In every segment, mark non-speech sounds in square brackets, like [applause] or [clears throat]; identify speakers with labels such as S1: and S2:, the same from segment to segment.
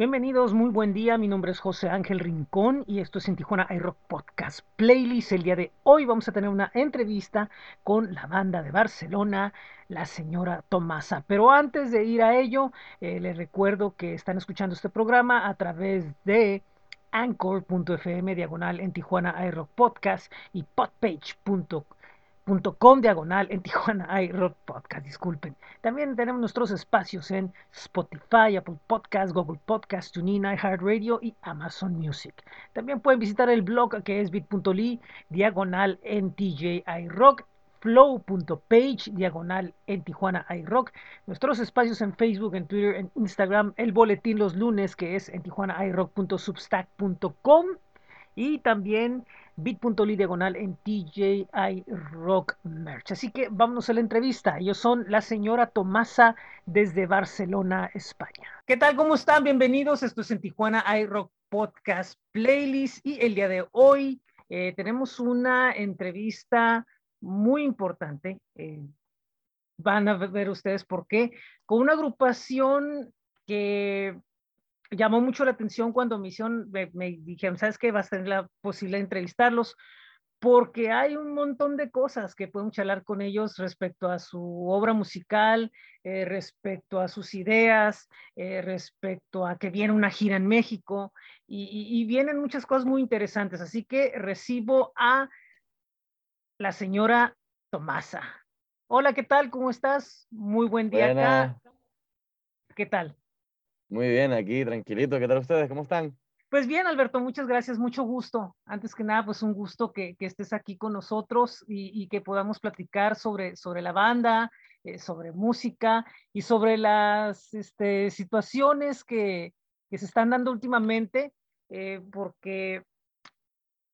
S1: Bienvenidos, muy buen día. Mi nombre es José Ángel Rincón y esto es en Tijuana iRock Podcast Playlist. El día de hoy vamos a tener una entrevista con la banda de Barcelona, la señora Tomasa. Pero antes de ir a ello, eh, les recuerdo que están escuchando este programa a través de anchor.fm diagonal en Tijuana iRock Podcast y podpage.com com diagonal en [laughs] Tijuana iRock Podcast, disculpen. También tenemos nuestros espacios en Spotify, Apple Podcast, Google Podcast, TuneIn, iHeartRadio y Amazon Music. También pueden visitar el blog que es bit.ly diagonal en TJ iRock flow.page diagonal en Tijuana iRock, nuestros espacios en Facebook, en Twitter, en Instagram, el boletín los lunes que es en Tijuana iRock.substack.com y también bit.ly diagonal en TJI Rock Merch. Así que vámonos a la entrevista. Ellos son la señora Tomasa desde Barcelona, España. ¿Qué tal? ¿Cómo están? Bienvenidos. Esto es en Tijuana iRock Podcast Playlist y el día de hoy eh, tenemos una entrevista muy importante. Eh, van a ver ustedes por qué. Con una agrupación que llamó mucho la atención cuando me, me, dijeron, ¿sabes qué? Va a ser la posible entrevistarlos, porque hay un montón de cosas que podemos charlar con ellos respecto a su obra musical, eh, respecto a sus ideas, eh, respecto a que viene una gira en México y, vienen muchas cosas muy interesantes. Así que recibo a la señora Tomasa. Hola, ¿qué tal? ¿Cómo estás? Muy buen día acá. ¿Qué tal?
S2: Muy bien, aquí tranquilito. ¿Qué tal ustedes? ¿Cómo están?
S1: Pues bien, Alberto, muchas gracias, mucho gusto. Antes que nada, pues un gusto que, estés aquí con nosotros y, que podamos platicar sobre, sobre la banda, eh, sobre música y sobre las este, situaciones que, se están dando últimamente, eh, porque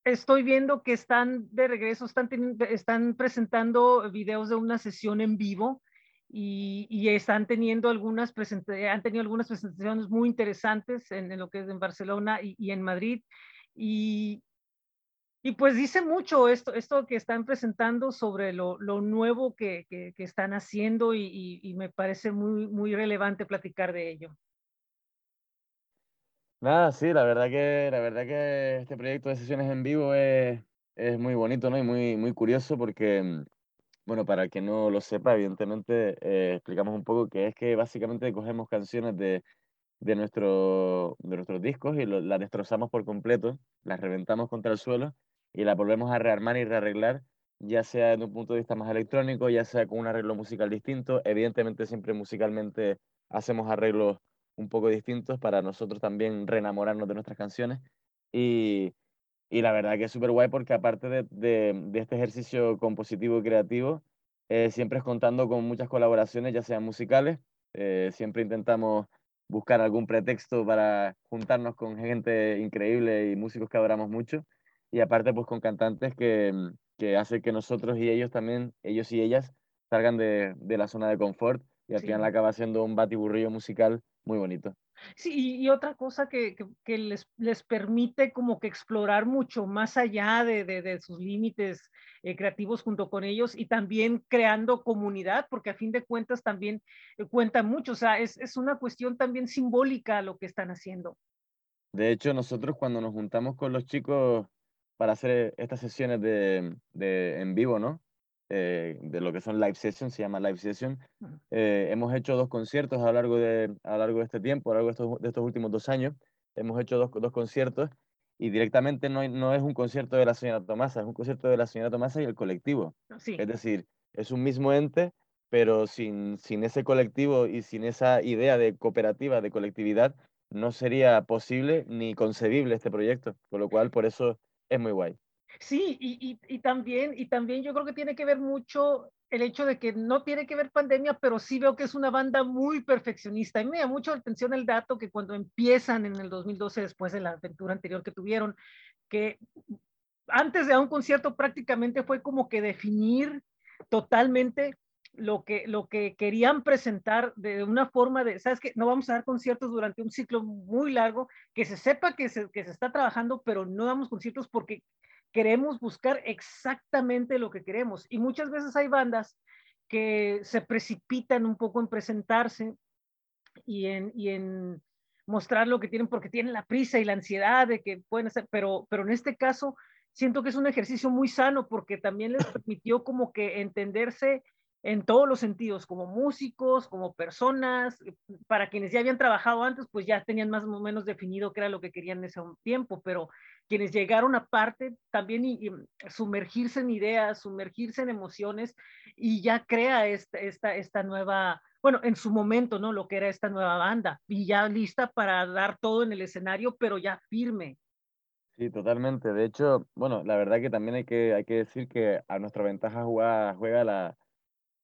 S1: estoy viendo que están de regreso, están, están presentando videos de una sesión en vivo y, están teniendo algunas han tenido algunas presentaciones muy interesantes en, lo que es en Barcelona y, en Madrid. Y, y, pues dice mucho esto, esto que están presentando sobre lo, lo nuevo que, que, están haciendo y, me parece muy, muy relevante platicar de ello.
S2: Nada, sí, la verdad que, la verdad que este proyecto de sesiones en vivo es, es muy bonito ¿no? y muy, muy curioso porque bueno, para que no lo sepa, evidentemente eh, explicamos un poco que es que básicamente cogemos canciones de, de, nuestro, de nuestros discos y las destrozamos por completo, las reventamos contra el suelo y las volvemos a rearmar y rearreglar, ya sea desde un punto de vista más electrónico, ya sea con un arreglo musical distinto. Evidentemente siempre musicalmente hacemos arreglos un poco distintos para nosotros también reenamorarnos de nuestras canciones. Y, y la verdad que es súper guay porque aparte de, de, este ejercicio compositivo y creativo, eh, siempre es contando con muchas colaboraciones, ya sean musicales, eh, siempre intentamos buscar algún pretexto para juntarnos con gente increíble y músicos que adoramos mucho, y aparte pues con cantantes que, que hacen que nosotros y ellos también, ellos y ellas, salgan de, de la zona de confort y al final acaba siendo un batiburrillo musical muy bonito.
S1: Sí, y, otra cosa que, que, les, les, permite como que explorar mucho más allá de, de, sus límites eh, creativos junto con ellos y también creando comunidad, porque a fin de cuentas también eh, cuenta mucho, o sea, es, es, una cuestión también simbólica lo que están haciendo.
S2: De hecho, nosotros cuando nos juntamos con los chicos para hacer estas sesiones de, de en vivo, ¿no? Eh, de lo que son live sessions, se llama live session. Eh, hemos hecho dos conciertos a lo largo de, a lo largo de este tiempo, a lo largo de estos, de estos últimos dos años. Hemos hecho dos, dos conciertos y directamente no, no es un concierto de la señora Tomasa, es un concierto de la señora Tomasa y el colectivo. Es decir, es un mismo ente, pero sin, sin ese colectivo y sin esa idea de cooperativa, de colectividad, no sería posible ni concebible este proyecto. Con lo cual, por eso es muy guay.
S1: Sí, y, y, también, y también yo creo que tiene que ver mucho el hecho de que no tiene que ver pandemia, pero sí veo que es una banda muy perfeccionista. Y me llama mucho la atención el dato que cuando empiezan en el 2012, después de la aventura anterior que tuvieron, que antes de un concierto prácticamente fue como que definir totalmente lo que, lo que querían presentar de una forma de, sabes que no vamos a dar conciertos durante un ciclo muy largo, que se sepa que se, que se está trabajando, pero no damos conciertos porque queremos buscar exactamente lo que queremos. Y muchas veces hay bandas que se precipitan un poco en presentarse y en, y en mostrar lo que tienen porque tienen la prisa y la ansiedad de que pueden hacer, pero, pero en este caso siento que es un ejercicio muy sano porque también les permitió como que entenderse en todos los sentidos, como músicos, como personas, para quienes ya habían trabajado antes, pues ya tenían más o menos definido qué era lo que querían en ese tiempo, pero quienes llegaron aparte también y, sumergirse en ideas, sumergirse en emociones y ya crea esta, esta, esta nueva, bueno, en su momento, ¿no? Lo que era esta nueva banda y ya lista para dar todo en el escenario, pero ya firme.
S2: Sí, totalmente. De hecho, bueno, la verdad que también hay que, hay que decir que a nuestra ventaja juega, juega la,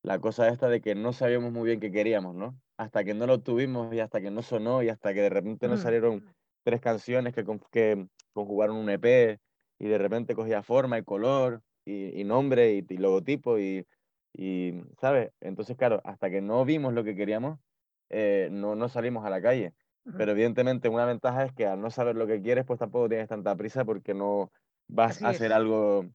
S2: la cosa esta de que no sabíamos muy bien qué queríamos, ¿no? Hasta que no lo tuvimos y hasta que no sonó y hasta que de repente nos salieron tres canciones que, que conjugaron un EP y de repente cogía forma y color y, nombre y, logotipo y, y, ¿sabes? Entonces, claro, hasta que no vimos lo que queríamos, eh, no, no salimos a la calle. Pero evidentemente una ventaja es que al no saber lo que quieres, pues tampoco tienes tanta prisa porque no vas a hacer algo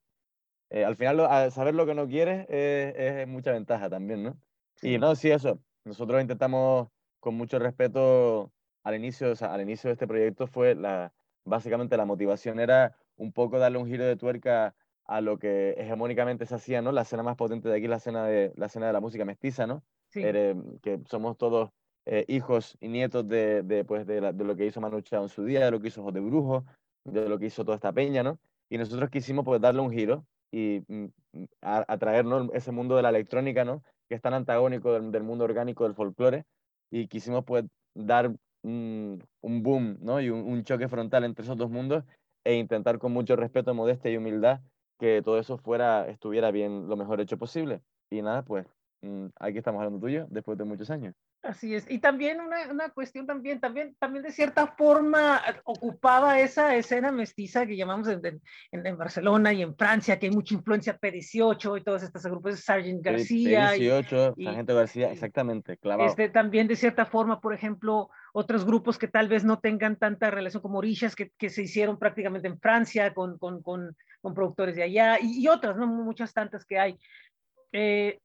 S2: eh, al final, saber lo que no quieres es, mucha ventaja también, ¿no? Y no, sí, eso. Nosotros intentamos, con mucho respeto, al inicio, o sea, al inicio de este proyecto fue la, básicamente la motivación era un poco darle un giro de tuerca a lo que hegemónicamente se hacía, ¿no? La escena más potente de aquí es la escena de la, escena de la música mestiza, ¿no? Sí. que somos todos eh, hijos y nietos de, de, pues, de, de, lo que hizo Manu Chao en su día, de lo que hizo José Brujo, de lo que hizo toda esta peña, ¿no? Y nosotros quisimos pues darle un giro y mm, mm, atraer ese mundo de la electrónica, ¿no? que es tan antagónico del, mundo orgánico del folclore, y quisimos pues dar un, boom ¿no? y un, choque frontal entre esos dos mundos e intentar con mucho respeto, modestia y humildad que todo eso fuera, estuviera bien lo mejor hecho posible. Y nada, pues mm, aquí estamos hablando tuyo después de muchos años.
S1: Así es. Y también una, una, cuestión también, también, también de cierta forma ocupaba esa escena mestiza que llamamos en, en, Barcelona y en Francia, que hay mucha influencia P18 y todas estas agrupes, Sargent García.
S2: P18, Sargento García, exactamente, clavado.
S1: Este, también de cierta forma, por ejemplo, otros grupos que tal vez no tengan tanta relación como Orishas, que, que se hicieron prácticamente en Francia con, con, con, con productores de allá, y, y, otras, ¿no? Muchas tantas que hay. Eh,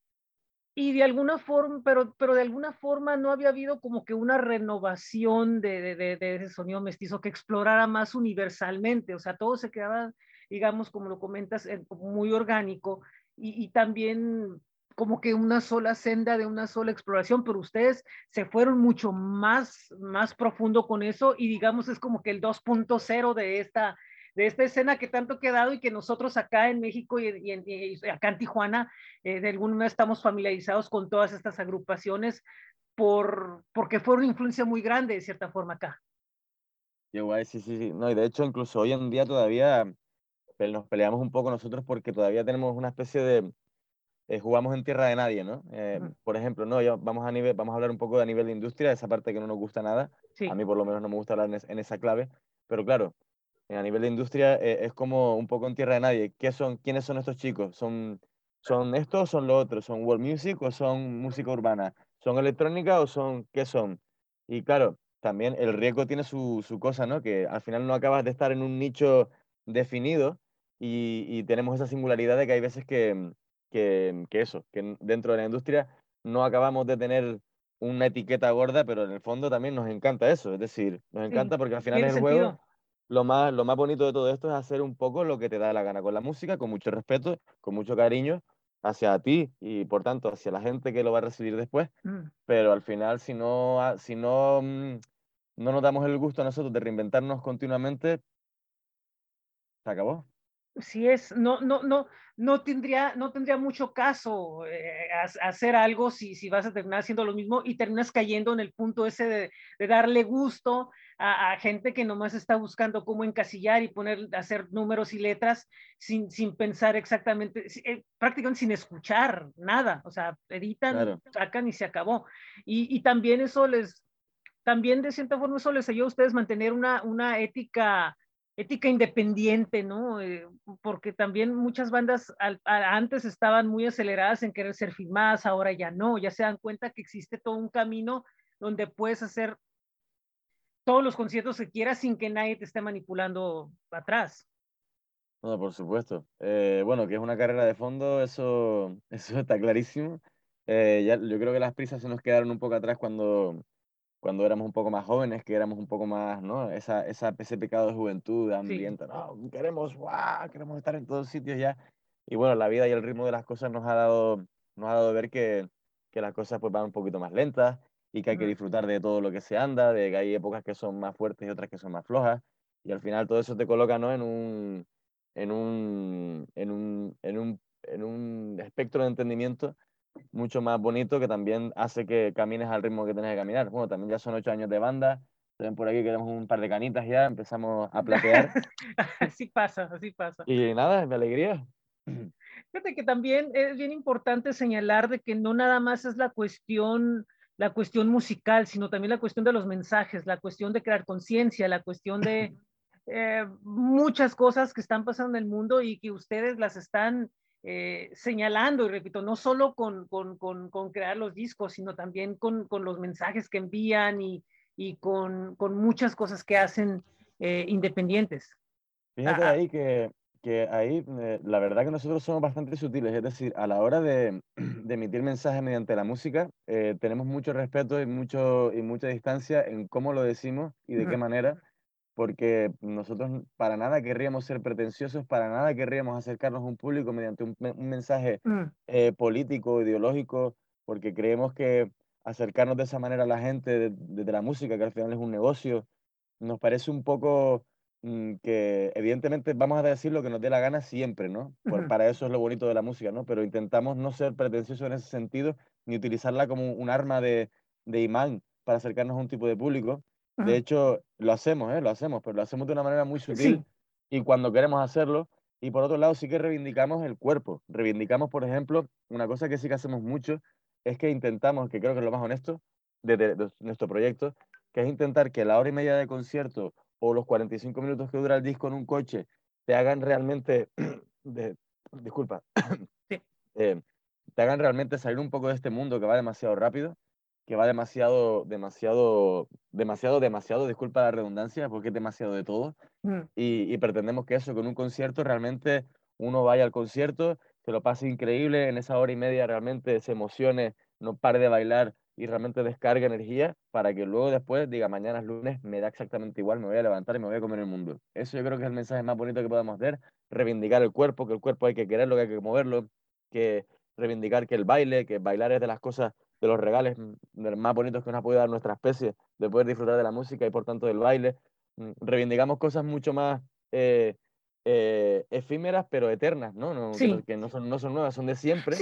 S1: y de alguna forma, pero, pero de alguna forma no había habido como que una renovación de, de, de, ese sonido mestizo que explorara más universalmente, o sea, todo se quedaba, digamos, como lo comentas, muy orgánico y, y también como que una sola senda de una sola exploración, pero ustedes se fueron mucho más, más profundo con eso y digamos es como que el 2.0 de esta, de esta escena que tanto ha quedado y que nosotros acá en México y, acá en Tijuana, eh, de alguna manera estamos familiarizados con todas estas agrupaciones por, porque fue una influencia muy grande de cierta forma acá.
S2: Qué guay, sí, sí, sí. No, y de hecho, incluso hoy en día todavía nos peleamos un poco nosotros porque todavía tenemos una especie de. Eh, jugamos en tierra de nadie, ¿no? Eh, por ejemplo, no, vamos, a nivel, vamos a hablar un poco de a nivel de industria, esa parte que no nos gusta nada. A mí, por lo menos, no me gusta hablar en, en esa clave. Pero claro, a nivel de industria eh, es como un poco en tierra de nadie. ¿Qué son, ¿Quiénes son estos chicos? ¿Son, son estos o son los otros? ¿Son world music o son música urbana? ¿Son electrónica o son qué son? Y claro, también el riesgo tiene su, su cosa, ¿no? Que al final no acabas de estar en un nicho definido y, y tenemos esa singularidad de que hay veces que, que, que, eso, que dentro de la industria no acabamos de tener una etiqueta gorda, pero en el fondo también nos encanta eso. Es decir, nos encanta porque al final es el juego lo más, lo más bonito de todo esto es hacer un poco lo que te da la gana con la música, con mucho respeto, con mucho cariño hacia ti y por tanto hacia la gente que lo va a recibir después. Mm. Pero al final, si no, si no, mm, no nos damos el gusto a nosotros de reinventarnos continuamente, se acabó.
S1: Sí es, no, no, no, no tendría, no tendría mucho caso eh, hacer algo si, si vas a terminar haciendo lo mismo y terminas cayendo en el punto ese de, de darle gusto a, gente que nomás está buscando cómo encasillar y poner, hacer números y letras sin, sin pensar exactamente, eh, prácticamente sin escuchar nada, o sea, editan, sacan y se acabó. Y, y, también eso les, también de cierta forma eso les ayuda a ustedes mantener una, una ética ética independiente, ¿no? Eh, porque también muchas bandas antes estaban muy aceleradas en querer ser filmadas, ahora ya no, ya se dan cuenta que existe todo un camino donde puedes hacer todos los conciertos que quieras sin que nadie te esté manipulando atrás.
S2: No, por supuesto. Eh, bueno, que es una carrera de fondo, eso, [laughs] eso está clarísimo. Eh, ya, yo creo que las prisas se nos quedaron un poco atrás cuando, cuando éramos un poco más jóvenes, que éramos un poco más, ¿no? Esa, esa, ese pecado de juventud, hambrienta, no, queremos, wow, queremos estar en todos sitios ya. Y bueno, la vida y el ritmo de las cosas nos ha dado, nos ha dado ver que, que las cosas pues van un poquito más lentas y que hay que disfrutar de todo lo que se anda, de que hay épocas que son más fuertes y otras que son más flojas. Y al final todo eso te coloca, ¿no? En un, en un, en un, en un, en un espectro de entendimiento mucho más bonito que también hace que camines al ritmo que tienes que caminar. Bueno, también ya son ocho años de banda, ven por aquí queremos un par de canitas ya, empezamos a platear. [laughs]
S1: así pasa, así pasa.
S2: Y nada, me alegría.
S1: Fíjate que también es bien importante señalar de que no nada más es la cuestión la cuestión musical, sino también la cuestión de los mensajes, la cuestión de crear conciencia, la cuestión de [laughs] eh, muchas cosas que están pasando en el mundo y que ustedes las están eh, señalando, y repito, no solo con, con, con, crear los discos, sino también con, los mensajes que envían y, y con, muchas cosas que hacen eh, independientes.
S2: Fíjate ah, ah. ahí que, que ahí eh, la verdad que nosotros somos bastante sutiles, es decir, a la hora de, [clears throat] de emitir mensajes mediante la música, tenemos mucho respeto y, mucho, y mucha distancia en cómo lo decimos y de qué manera porque nosotros para nada querríamos ser pretenciosos, para nada querríamos acercarnos a un público mediante un, mensaje mm. eh, político, ideológico, porque creemos que acercarnos de esa manera a la gente desde la música, que al final es un negocio, nos parece un poco mm, que evidentemente vamos a decir lo que nos dé la gana siempre, ¿no? Para eso es lo bonito de la música, ¿no? Pero intentamos no ser pretenciosos en ese sentido, ni utilizarla como un arma de, de imán para acercarnos a un tipo de público, de hecho, lo hacemos, ¿eh? Lo hacemos, pero lo hacemos de una manera muy sutil y cuando queremos hacerlo. Y por otro lado, sí que reivindicamos el cuerpo. Reivindicamos, por ejemplo, una cosa que sí que hacemos mucho, es que intentamos, que creo que es lo más honesto de, nuestro proyecto, que es intentar que la hora y media de concierto o los 45 minutos que dura el disco en un coche te hagan realmente, [clears throat] de, disculpa, [clears throat] eh, te hagan realmente salir un poco de este mundo que va demasiado rápido que va demasiado, demasiado, demasiado, demasiado, disculpa la redundancia, porque es demasiado de todo. Mm. Y, pretendemos que eso, con un concierto, realmente uno vaya al concierto, se lo pase increíble, en esa hora y media realmente se emocione, no pare de bailar y realmente descargue energía para que luego después diga, mañana es lunes, me da exactamente igual, me voy a levantar y me voy a comer el mundo. Eso yo creo que es el mensaje más bonito que podemos dar, reivindicar el cuerpo, que el cuerpo hay que quererlo, que hay que moverlo, que reivindicar que el baile, que bailar es de las cosas de los regales más bonitos que nos ha podido dar nuestra especie, de poder disfrutar de la música y por tanto del baile. Mm, reivindicamos cosas mucho más eh, eh, efímeras pero eternas, ¿no? no Que, no, son, no son nuevas, son de siempre,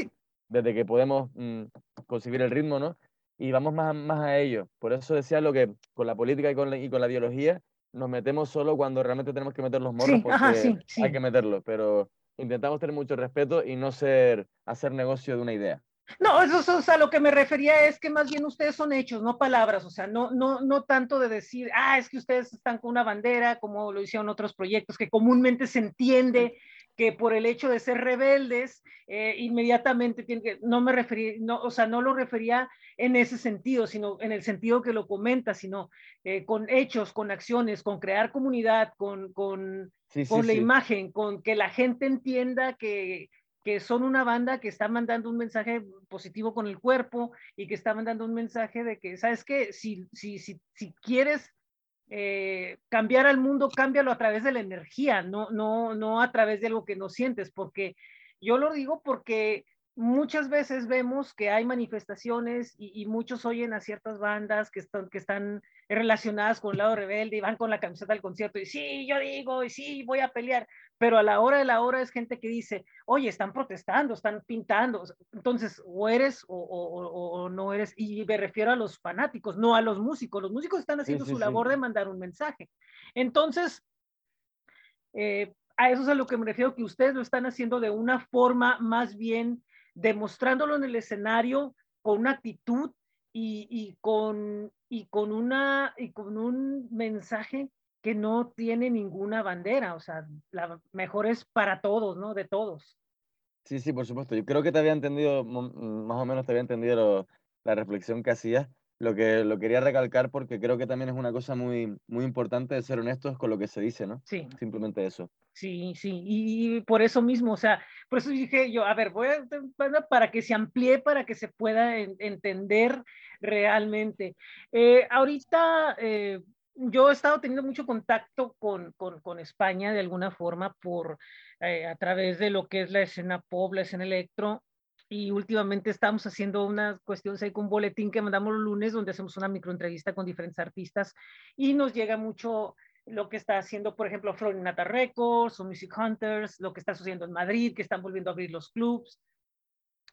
S2: desde que podemos mm, concebir el ritmo, ¿no? Y vamos más, más a ello. Por eso decía lo que con la política y con la, y con la biología nos metemos solo cuando realmente tenemos que meter los morros porque hay que meterlos, pero intentamos tener mucho respeto y no ser, hacer negocio de una idea.
S1: No, eso, es a lo que me refería es que más bien ustedes son hechos, no palabras, o sea, no, no, no tanto de decir, ah, es que ustedes están con una bandera, como lo hicieron otros proyectos, que comúnmente se entiende que por el hecho de ser rebeldes, eh, inmediatamente tienen que, no me refería, no, o sea, no lo refería en ese sentido, sino en el sentido que lo comenta, sino eh, con hechos, con acciones, con crear comunidad, con, con, con la imagen, con que la gente entienda que que son una banda que está mandando un mensaje positivo con el cuerpo y que está mandando un mensaje de que, ¿sabes qué? Si, si, si, si quieres eh, cambiar al mundo, cámbialo a través de la energía, no, no, no a través de algo que no sientes, porque yo lo digo porque muchas veces vemos que hay manifestaciones y, muchos oyen a ciertas bandas que están, que están relacionadas con el lado rebelde y van con la camiseta al concierto y sí, yo digo, y sí, voy a pelear, pero a la hora de la hora es gente que dice, oye, están protestando, están pintando, entonces o eres o, no eres, y me refiero a los fanáticos, no a los músicos, los músicos están haciendo su labor de mandar un mensaje. Entonces, eh, a eso es a lo que me refiero, que ustedes lo están haciendo de una forma más bien demostrándolo en el escenario con una actitud y, con, y, con una, y con un mensaje que no tiene ninguna bandera, o sea, la mejor es para todos, ¿no? De todos.
S2: Sí, sí, por supuesto. Yo creo que te había entendido, más o menos te había entendido la reflexión que hacías, lo que lo quería recalcar porque creo que también es una cosa muy, muy importante de ser honestos con lo que se dice, ¿no?
S1: Sí.
S2: Simplemente eso.
S1: Sí, sí, y, por eso mismo, o sea, por eso dije yo, a ver, voy a, para que se amplíe, para que se pueda entender realmente. Eh, ahorita eh, yo he estado teniendo mucho contacto con, con, con España de alguna forma por, eh, a través de lo que es la escena pop, la escena electro, y últimamente estamos haciendo una cuestión, con un boletín que mandamos los lunes donde hacemos una microentrevista con diferentes artistas y nos llega mucho lo que está haciendo, por ejemplo, Florinata Records o Music Hunters, lo que está sucediendo en Madrid, que están volviendo a abrir los clubs,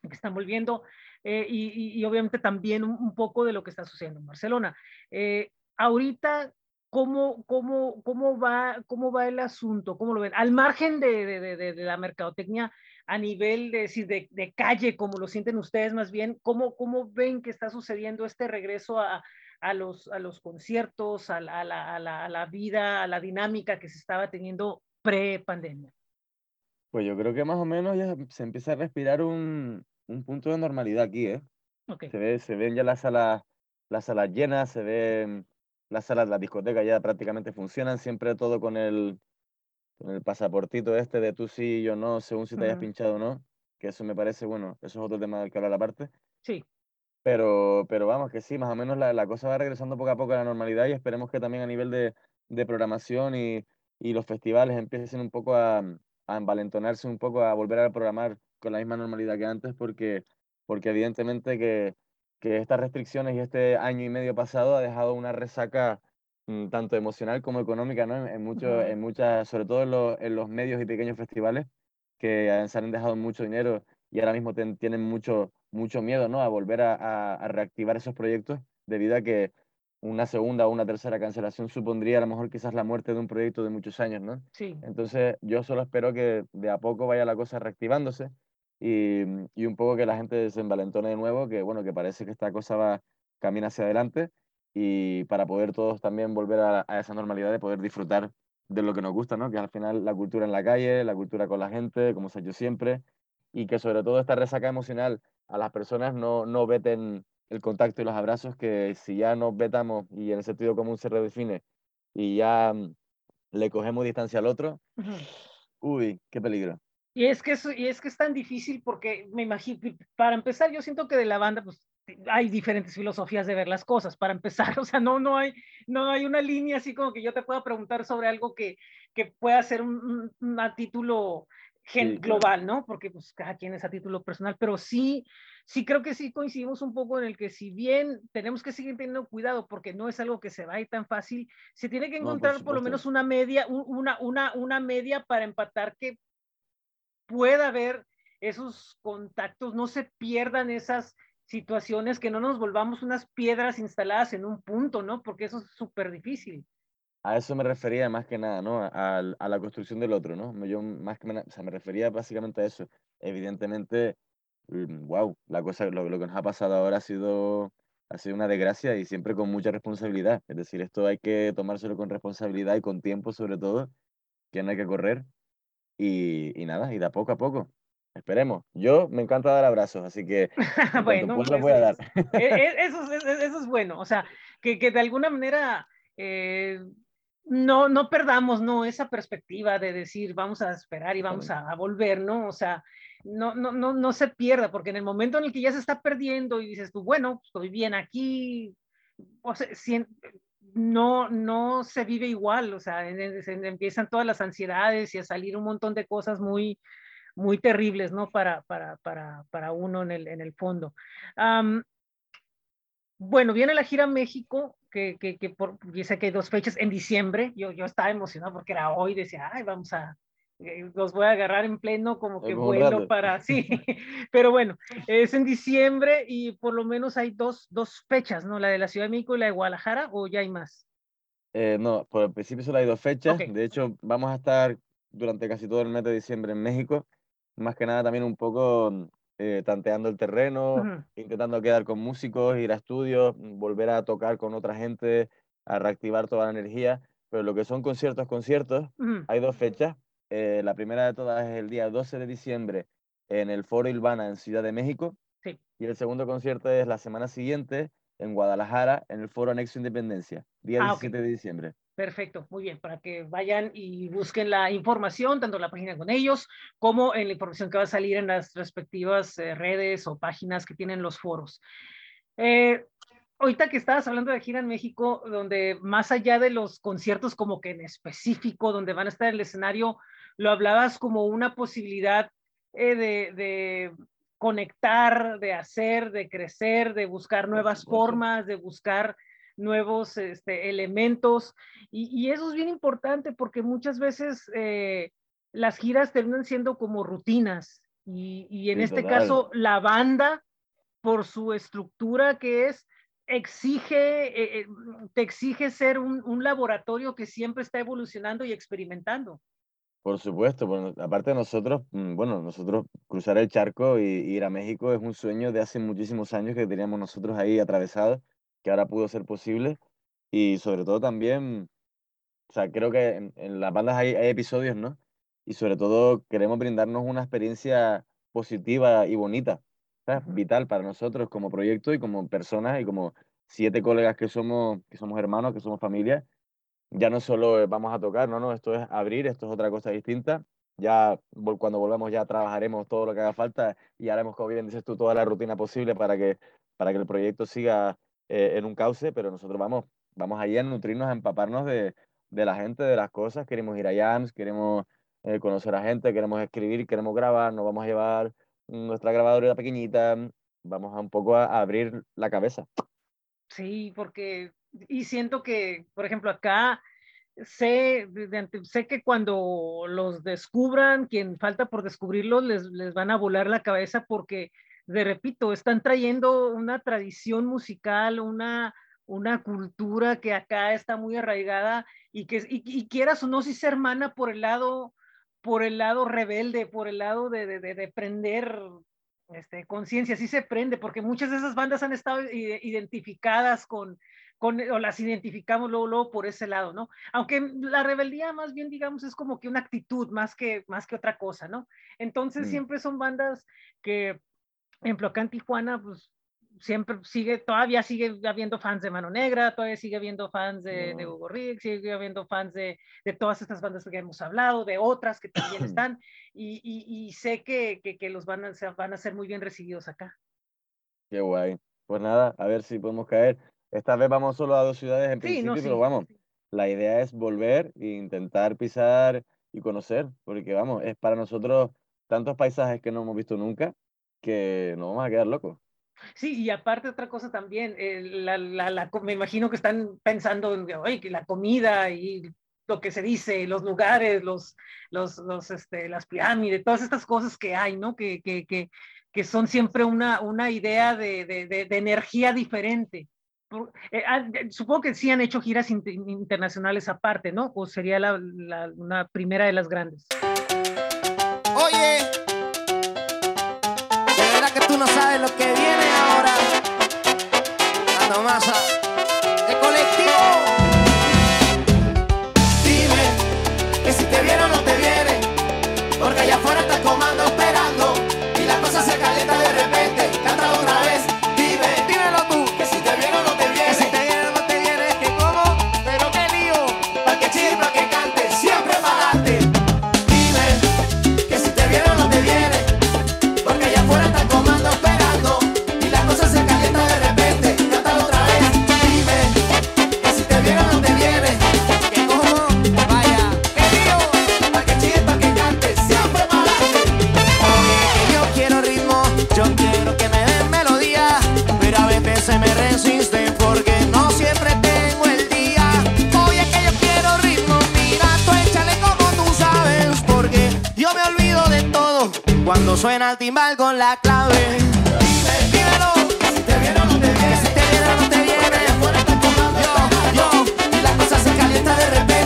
S1: que están volviendo, eh, y, y, obviamente también un, poco de lo que está sucediendo en Barcelona. Eh, ahorita, ¿cómo, cómo, cómo, va, ¿cómo va el asunto? ¿Cómo lo ven? Al margen de, de, de la mercadotecnia, a nivel de, de, de, calle, como lo sienten ustedes más bien, ¿cómo, cómo ven que está sucediendo este regreso a, a, los, a los conciertos, a la, a, la, a, la, vida, a la dinámica que se estaba teniendo pre-pandemia?
S2: Pues yo creo que más o menos ya se empieza a respirar un, un punto de normalidad aquí, ¿eh?
S1: Okay.
S2: Se, ve, se ven ya las salas, las salas llenas, se ven las salas, las discotecas ya prácticamente funcionan, siempre todo con el, con el pasaportito este de tú sí y yo no, según si te hayas pinchado o no, que eso me parece, bueno, eso es otro tema del que hablar aparte.
S1: Sí.
S2: Pero, pero vamos, que sí, más o menos la, la, cosa va regresando poco a poco a la normalidad y esperemos que también a nivel de, de programación y, y, los festivales empiecen un poco a, a, envalentonarse, un poco a volver a programar con la misma normalidad que antes, porque, porque evidentemente que, que estas restricciones y este año y medio pasado ha dejado una resaca tanto emocional como económica, ¿no? En, mucho, en muchas, sobre todo en los, en los, medios y pequeños festivales, que se han dejado mucho dinero y ahora mismo tienen mucho, mucho miedo, ¿no? A volver a, a, reactivar esos proyectos, debido a que una segunda o una tercera cancelación supondría a lo mejor quizás la muerte de un proyecto de muchos años, ¿no?
S1: Sí.
S2: Entonces, yo solo espero que de a poco vaya la cosa reactivándose y, y un poco que la gente se envalentone de nuevo, que bueno, que parece que esta cosa va, camina hacia adelante y para poder todos también volver a, a, esa normalidad de poder disfrutar de lo que nos gusta, ¿no? Que al final la cultura en la calle, la cultura con la gente, como se ha hecho siempre, y que sobre todo esta resaca emocional a las personas no, no veten el contacto y los abrazos, que si ya nos vetamos y en el sentido común se redefine y ya mm, le cogemos distancia al otro, uy, qué peligro.
S1: Y es, que es, y es que es tan difícil porque me imagino, para empezar, yo siento que de la banda, pues hay diferentes filosofías de ver las cosas, para empezar, [laughs] o sea, no, no, hay, no hay una línea así como que yo te pueda preguntar sobre algo que, que pueda ser un, un a título gen, sí, global, ¿no? Porque pues cada quien es a título personal, pero sí, sí creo que sí coincidimos un poco en el que si bien tenemos que seguir teniendo cuidado porque no es algo que se va a ir tan fácil, se tiene que encontrar no, por, por, lo menos una media, una, una, una media para empatar que pueda haber esos contactos, no se pierdan esas situaciones, que no nos volvamos unas piedras instaladas en un punto, ¿no? Porque eso es súper difícil.
S2: A eso me refería más que nada, ¿no? A, la construcción del otro, ¿no? Yo más que nada, o sea, me refería básicamente a eso. Evidentemente, wow, mm, la cosa, lo, lo que nos ha pasado ahora ha sido, ha sido una desgracia y siempre con mucha responsabilidad. Es decir, esto hay que tomárselo con responsabilidad y con tiempo sobre todo, que no hay que correr. Y, y nada, y de a poco a poco. Esperemos. Yo me encanta dar abrazos, así que [laughs]
S1: bueno, pues, los voy a dar. E, e, [laughs] eso, eso, eso, es bueno, o sea, que, que de alguna manera eh, no, no perdamos ¿no? esa perspectiva de decir vamos a esperar y vamos a, a, volver, ¿no? O sea, no, no, no, no se pierda, porque en el momento en el que ya se está perdiendo y dices tú, bueno, estoy bien aquí, o sea, si, no, no se vive igual, o sea, en, empiezan todas las ansiedades y a salir un montón de cosas muy, muy terribles, ¿no? Para, para, para, para uno en el, en el fondo. Bueno, viene la gira México, que, que, que por, sé que hay dos fechas en diciembre. Yo, yo estaba emocionado porque era hoy, decía, ay, vamos a, los voy a agarrar en pleno, como que vuelo para, sí, [laughs] [laughs] pero bueno, es en diciembre y por lo menos hay dos, dos fechas, ¿no? La de la Ciudad de México y la de Guadalajara, o ya hay más.
S2: Eh, no, por el principio solo hay dos fechas. Okay. De hecho, vamos a estar durante casi todo el mes de diciembre en México más que nada también un poco eh, tanteando el terreno, uh -huh. intentando quedar con músicos, ir a estudios, volver a tocar con otra gente, a reactivar toda la energía. Pero lo que son conciertos, conciertos, uh -huh. hay dos fechas. Eh, la primera de todas es el día 12 de diciembre en el Foro Ilvana en Ciudad de México.
S1: Sí.
S2: Y el segundo concierto es la semana siguiente en Guadalajara, en el Foro Anexo Independencia, día 17 ah, de diciembre.
S1: Perfecto, muy bien, para que vayan y busquen la información, tanto en la página con ellos como en la información que va a salir en las respectivas eh, redes o páginas que tienen los foros. Eh, ahorita que estabas hablando de gira en México, donde más allá de los conciertos como que en específico, donde van a estar en el escenario, lo hablabas como una posibilidad eh, de, conectar, de hacer, de crecer, de buscar nuevas formas, de buscar nuevos este, elementos. Y, eso es bien importante porque muchas veces eh, las giras terminan siendo como rutinas. Y, en este caso, la banda, por su estructura que es, exige, eh, te exige ser un, laboratorio que siempre está evolucionando y experimentando.
S2: Por supuesto, bueno, aparte de nosotros, mm, bueno, nosotros cruzar el charco y, ir a México es un sueño de hace muchísimos años que teníamos nosotros ahí atravesado, que ahora pudo ser posible. Y sobre todo también, o sea, creo que en, las bandas hay, hay episodios, ¿no? Y sobre todo queremos brindarnos una experiencia positiva y bonita vital para nosotros como proyecto y como personas y como siete colegas que somos, que somos hermanos, que somos familia. Ya no solo vamos a tocar, no, no, esto es abrir, esto es otra cosa distinta. Ya cuando volvamos ya trabajaremos todo lo que haga falta y haremos, como bien dices tú, toda la rutina posible para que, para que el proyecto siga eh, en un cauce, pero nosotros vamos, vamos allí a nutrirnos, a empaparnos de, de la gente, de las cosas. Queremos ir a jams, queremos eh, conocer a gente, queremos escribir, queremos grabar, nos vamos a llevar nuestra grabadora pequeñita, vamos un poco a, abrir la cabeza.
S1: Sí, porque, y siento que, por ejemplo, acá sé, sé que cuando los descubran, quien falta por descubrirlos, les, les van a volar la cabeza porque, de repito, están trayendo una tradición musical, una, una cultura que acá está muy arraigada y que, y, y quieras o no, si se hermana por el lado por el lado rebelde, por el lado de, de, de prender este, conciencia, sí se prende, porque muchas de esas bandas han estado identificadas con, con, o las identificamos luego, luego, por ese lado, ¿no? Aunque la rebeldía más bien, digamos, es como que una actitud más que, más que otra cosa, ¿no? Entonces mm. siempre son bandas que, en ejemplo, acá en Tijuana, pues siempre sigue, todavía sigue habiendo fans de Mano Negra, todavía sigue habiendo fans de, Hugo Rick, sigue habiendo fans de, de, todas estas bandas que hemos hablado, de otras que también [clears throat] están, y, y, y sé que, que, que, los van a, van a ser muy bien recibidos acá.
S2: Qué guay. Pues nada, a ver si podemos caer. Esta vez vamos solo a dos ciudades en principio, pero vamos, la idea es volver e intentar pisar y conocer, porque vamos, es para nosotros tantos paisajes que no hemos visto nunca que nos vamos a quedar locos.
S1: Sí, y aparte otra cosa también, eh, la, la, me imagino que están pensando en que la comida y lo que se dice, los lugares, los, los, los, este, las pirámides, todas estas cosas que hay, ¿no? Que, que, que, que son siempre una, una idea de, de, de, energía diferente. Eh, ah, supongo que sí han hecho giras internacionales aparte, ¿no? O sería la, la, una primera de las grandes.
S3: Oye, verdad que tú no sabes lo que viene. masa. Cuando suena el timbal con la clave.
S4: Dime, te viene o no te
S3: viene. Que si.
S4: Afuera está
S3: tomando yo, yo. Y
S4: la
S3: cosa se
S5: calienta de repente.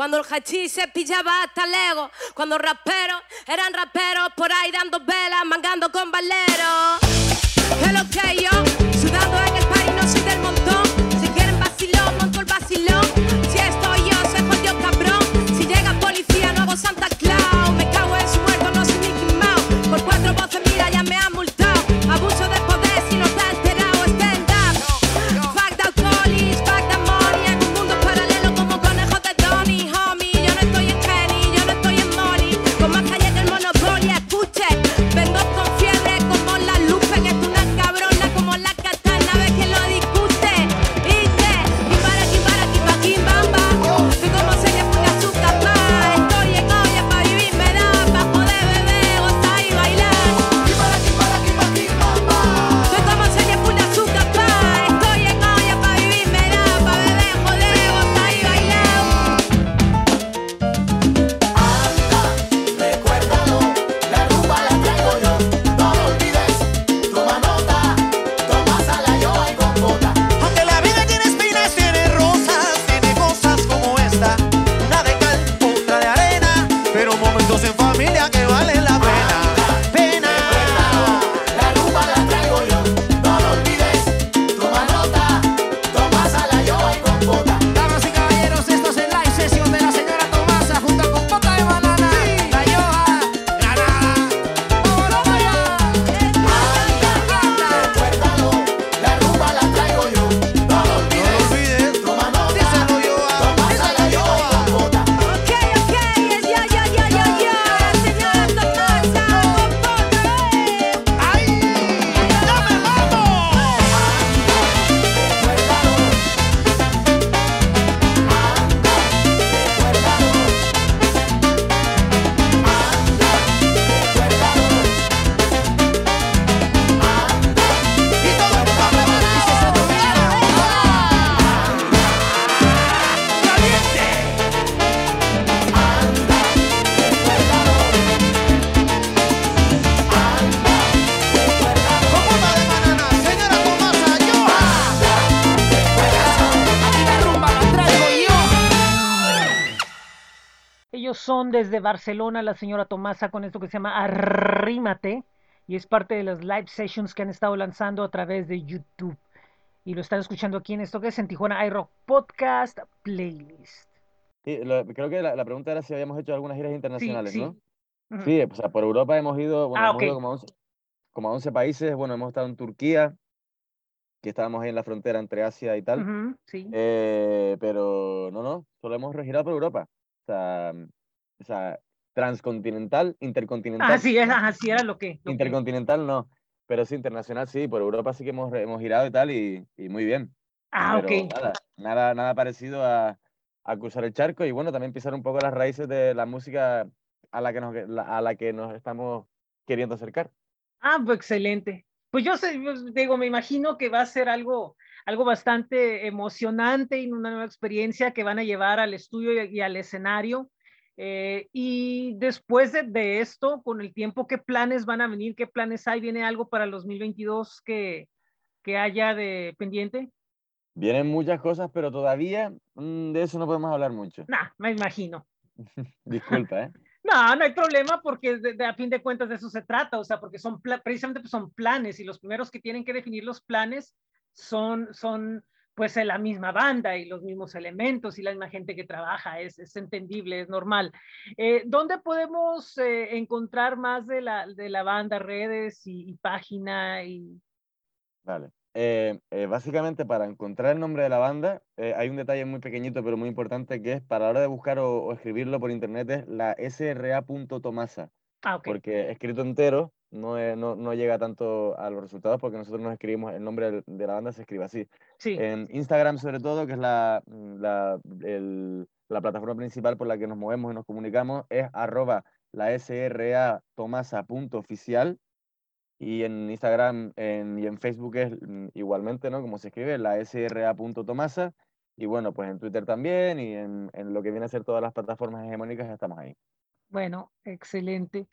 S5: Cuando el hachí se pillaba hasta lejos. Cuando raperos eran raperos por ahí dando velas, mangando con valeros. Es lo que yo.
S1: Desde Barcelona, la señora Tomasa, con esto que se llama Arrímate. Y es parte de las live sessions que han estado lanzando a través de YouTube. Y lo están escuchando aquí en esto que es en Tijuana iRock Podcast Playlist.
S2: Sí, lo, creo que la, la, pregunta era si habíamos hecho algunas giras internacionales,
S1: sí, sí.
S2: ¿no?
S1: Uh -huh.
S2: Sí, o sea, por Europa hemos ido, bueno,
S1: ah,
S2: hemos okay.
S1: ido
S2: como, a 11, como, a 11, países. Bueno, hemos estado en Turquía, que estábamos ahí en la frontera entre Asia y tal.
S1: Uh -huh, sí.
S2: Eh, pero no, no, solo hemos girado por Europa. O sea, o sea, transcontinental, intercontinental.
S1: Así es, así era lo que.
S2: Intercontinental no, pero sí, internacional sí, por Europa sí que hemos, hemos girado y tal, y, y muy bien.
S1: Ah,
S2: pero,
S1: ok.
S2: Nada, nada, parecido a, a, cruzar el charco y bueno, también pisar un poco las raíces de la música a la que nos, a la que nos estamos queriendo acercar.
S1: Ah, pues excelente. Pues yo sé, digo, me imagino que va a ser algo, algo bastante emocionante y una nueva experiencia que van a llevar al estudio y al escenario eh, y después de, de esto, con el tiempo, ¿qué planes van a venir? ¿Qué planes hay? ¿Viene algo para el 2022 que, que haya de pendiente?
S2: Vienen muchas cosas, pero todavía mm, de eso no podemos hablar mucho.
S1: Nah, me imagino. [laughs]
S2: Disculpa, ¿eh? [laughs]
S1: No, no hay problema porque de, de- a fin de cuentas de eso se trata, o sea, porque son precisamente pues, son planes y los primeros que tienen que definir los planes son, son pues la misma banda y los mismos elementos y la misma gente que trabaja, es, es entendible, es normal. Eh, ¿Dónde podemos eh, encontrar más de la, de la banda, redes y, y página? Y...
S2: Vale. Eh, básicamente, para encontrar el nombre de la banda, hay un detalle muy pequeñito, pero muy importante, que es para la hora de buscar o, o escribirlo por internet, es la sra.tomasa,
S1: Ah, ok.
S2: porque escrito entero no, no, no llega tanto a los resultados, porque nosotros nos escribimos, el nombre de la banda se escribe así.
S1: Sí,
S2: En Instagram, sobre todo, que es la, la, el- la plataforma principal por la que nos movemos y nos comunicamos, es arroba la SRA tomasa.oficial. Y en Instagram en- y en Facebook es mm, igualmente, ¿no? Como se escribe, la SRA.tomasa. Y bueno, pues en Twitter también y en, en lo que viene a ser todas las plataformas hegemónicas ya estamos ahí.
S1: Bueno, excelente.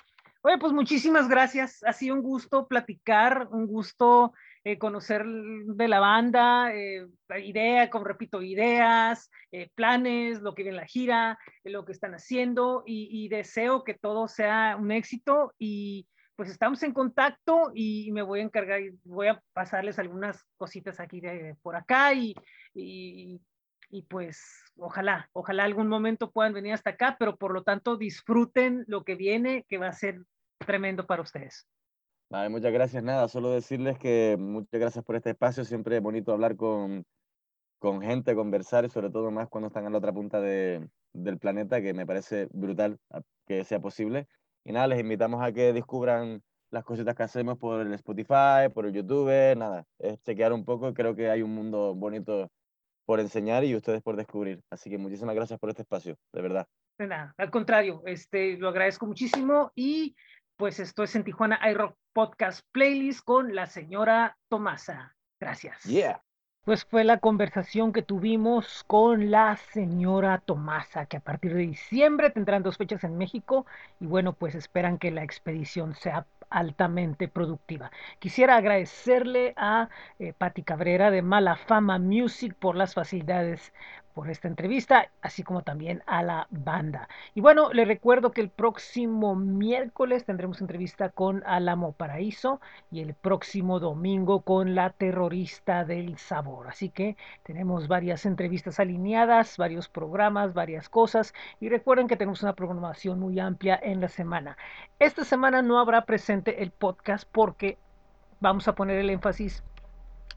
S1: Oye, pues muchísimas gracias. Ha sido un gusto platicar, un gusto eh, conocer de la banda, eh, idea, como repito, ideas, eh, planes, lo que viene en la gira, lo que están haciendo y, deseo que todo sea un éxito y pues estamos en contacto y me voy a encargar, voy a pasarles algunas cositas aquí de por acá y, y, y pues ojalá, ojalá algún momento puedan venir hasta acá, pero por lo tanto disfruten lo que viene, que va a ser tremendo para ustedes.
S2: Vale, muchas gracias. Nada, solo decirles que muchas gracias por este espacio. Siempre es bonito hablar con, con gente, conversar y sobre todo más cuando están en la otra punta de- del planeta, que me parece brutal que sea posible. Y nada, les invitamos a que descubran las cositas que hacemos por el Spotify, por el YouTube, nada, es chequear un poco. Creo que hay un mundo bonito por enseñar y ustedes por descubrir. Así que muchísimas gracias por este espacio, de verdad.
S1: De nada, al contrario, este, lo agradezco muchísimo y pues esto es en Tijuana iRock Podcast Playlist con la señora Tomasa. Gracias.
S2: Yeah.
S1: Pues fue la conversación que tuvimos con la señora Tomasa, que a partir de diciembre tendrán dos fechas en México y bueno, pues esperan que la expedición sea altamente productiva. Quisiera agradecerle a eh, Patti Cabrera de Mala Fama Music por las facilidades por esta entrevista, así como también a la banda. Y bueno, le recuerdo que el próximo miércoles tendremos entrevista con Álamo Paraíso y el próximo domingo con la terrorista del sabor. Así que tenemos varias entrevistas alineadas, varios programas, varias cosas y recuerden que tenemos una programación muy amplia en la semana. Esta semana no habrá presente el podcast porque vamos a poner el énfasis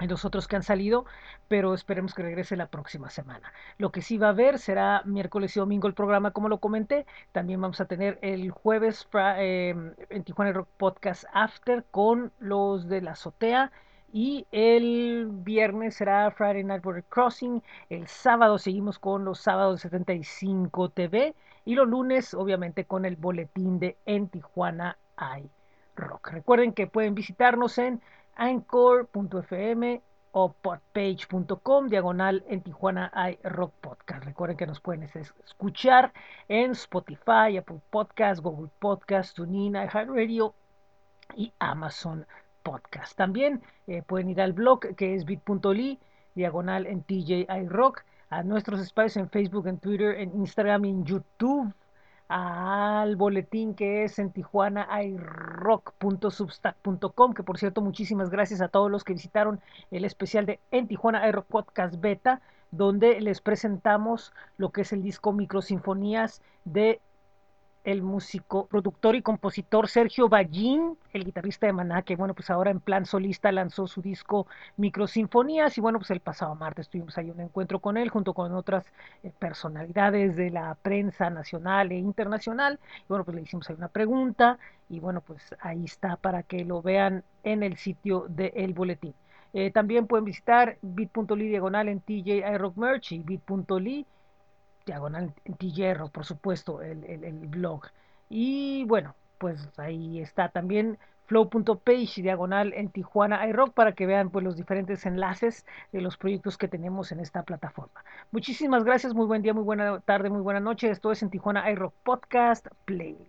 S1: los otros que han salido, pero esperemos que regrese la próxima semana. Lo que sí va a haber será miércoles y domingo el programa, como lo comenté. También vamos a tener el jueves eh, en Tijuana Rock Podcast After con los de la azotea. Y el viernes será Friday Night Border Crossing. El sábado seguimos con los sábados 75 TV. Y los lunes, obviamente, con el boletín de En Tijuana hay rock. Recuerden que pueden visitarnos en anchor.fm o podpage.com diagonal en Tijuana hay rock podcast. Recuerden que nos pueden escuchar en Spotify, Apple Podcast, Google Podcast, TuneIn, iHeartRadio y Amazon Podcast. También eh, pueden ir al blog que es bit.ly diagonal en TJ iRock, a nuestros espacios en Facebook, en Twitter, en Instagram y en YouTube al boletín que es en Tijuana iRock.substack.com, que por cierto, muchísimas gracias a todos los que visitaron el especial de En Tijuana iRock Podcast Beta, donde les presentamos lo que es el disco Microsinfonías de el músico, productor y compositor Sergio Ballín, el guitarrista de Maná, que bueno, pues ahora en plan solista lanzó su disco Microsinfonías y bueno, pues el pasado martes tuvimos ahí un encuentro con él junto con otras eh, personalidades de la prensa nacional e internacional. Y bueno, pues le hicimos ahí una pregunta y bueno, pues ahí está para que lo vean en el sitio de boletín. Eh, también pueden visitar bit.ly diagonal en TJ iRock Merch y bit.ly diagonal Tierro, por supuesto, el, el, blog. Y bueno, pues ahí está también flow.page diagonal en Tijuana iRock para que vean pues los diferentes enlaces de los proyectos que tenemos en esta plataforma. Muchísimas gracias, muy buen día, muy buena tarde, muy buena noche. Esto es en Tijuana iRock Podcast Play.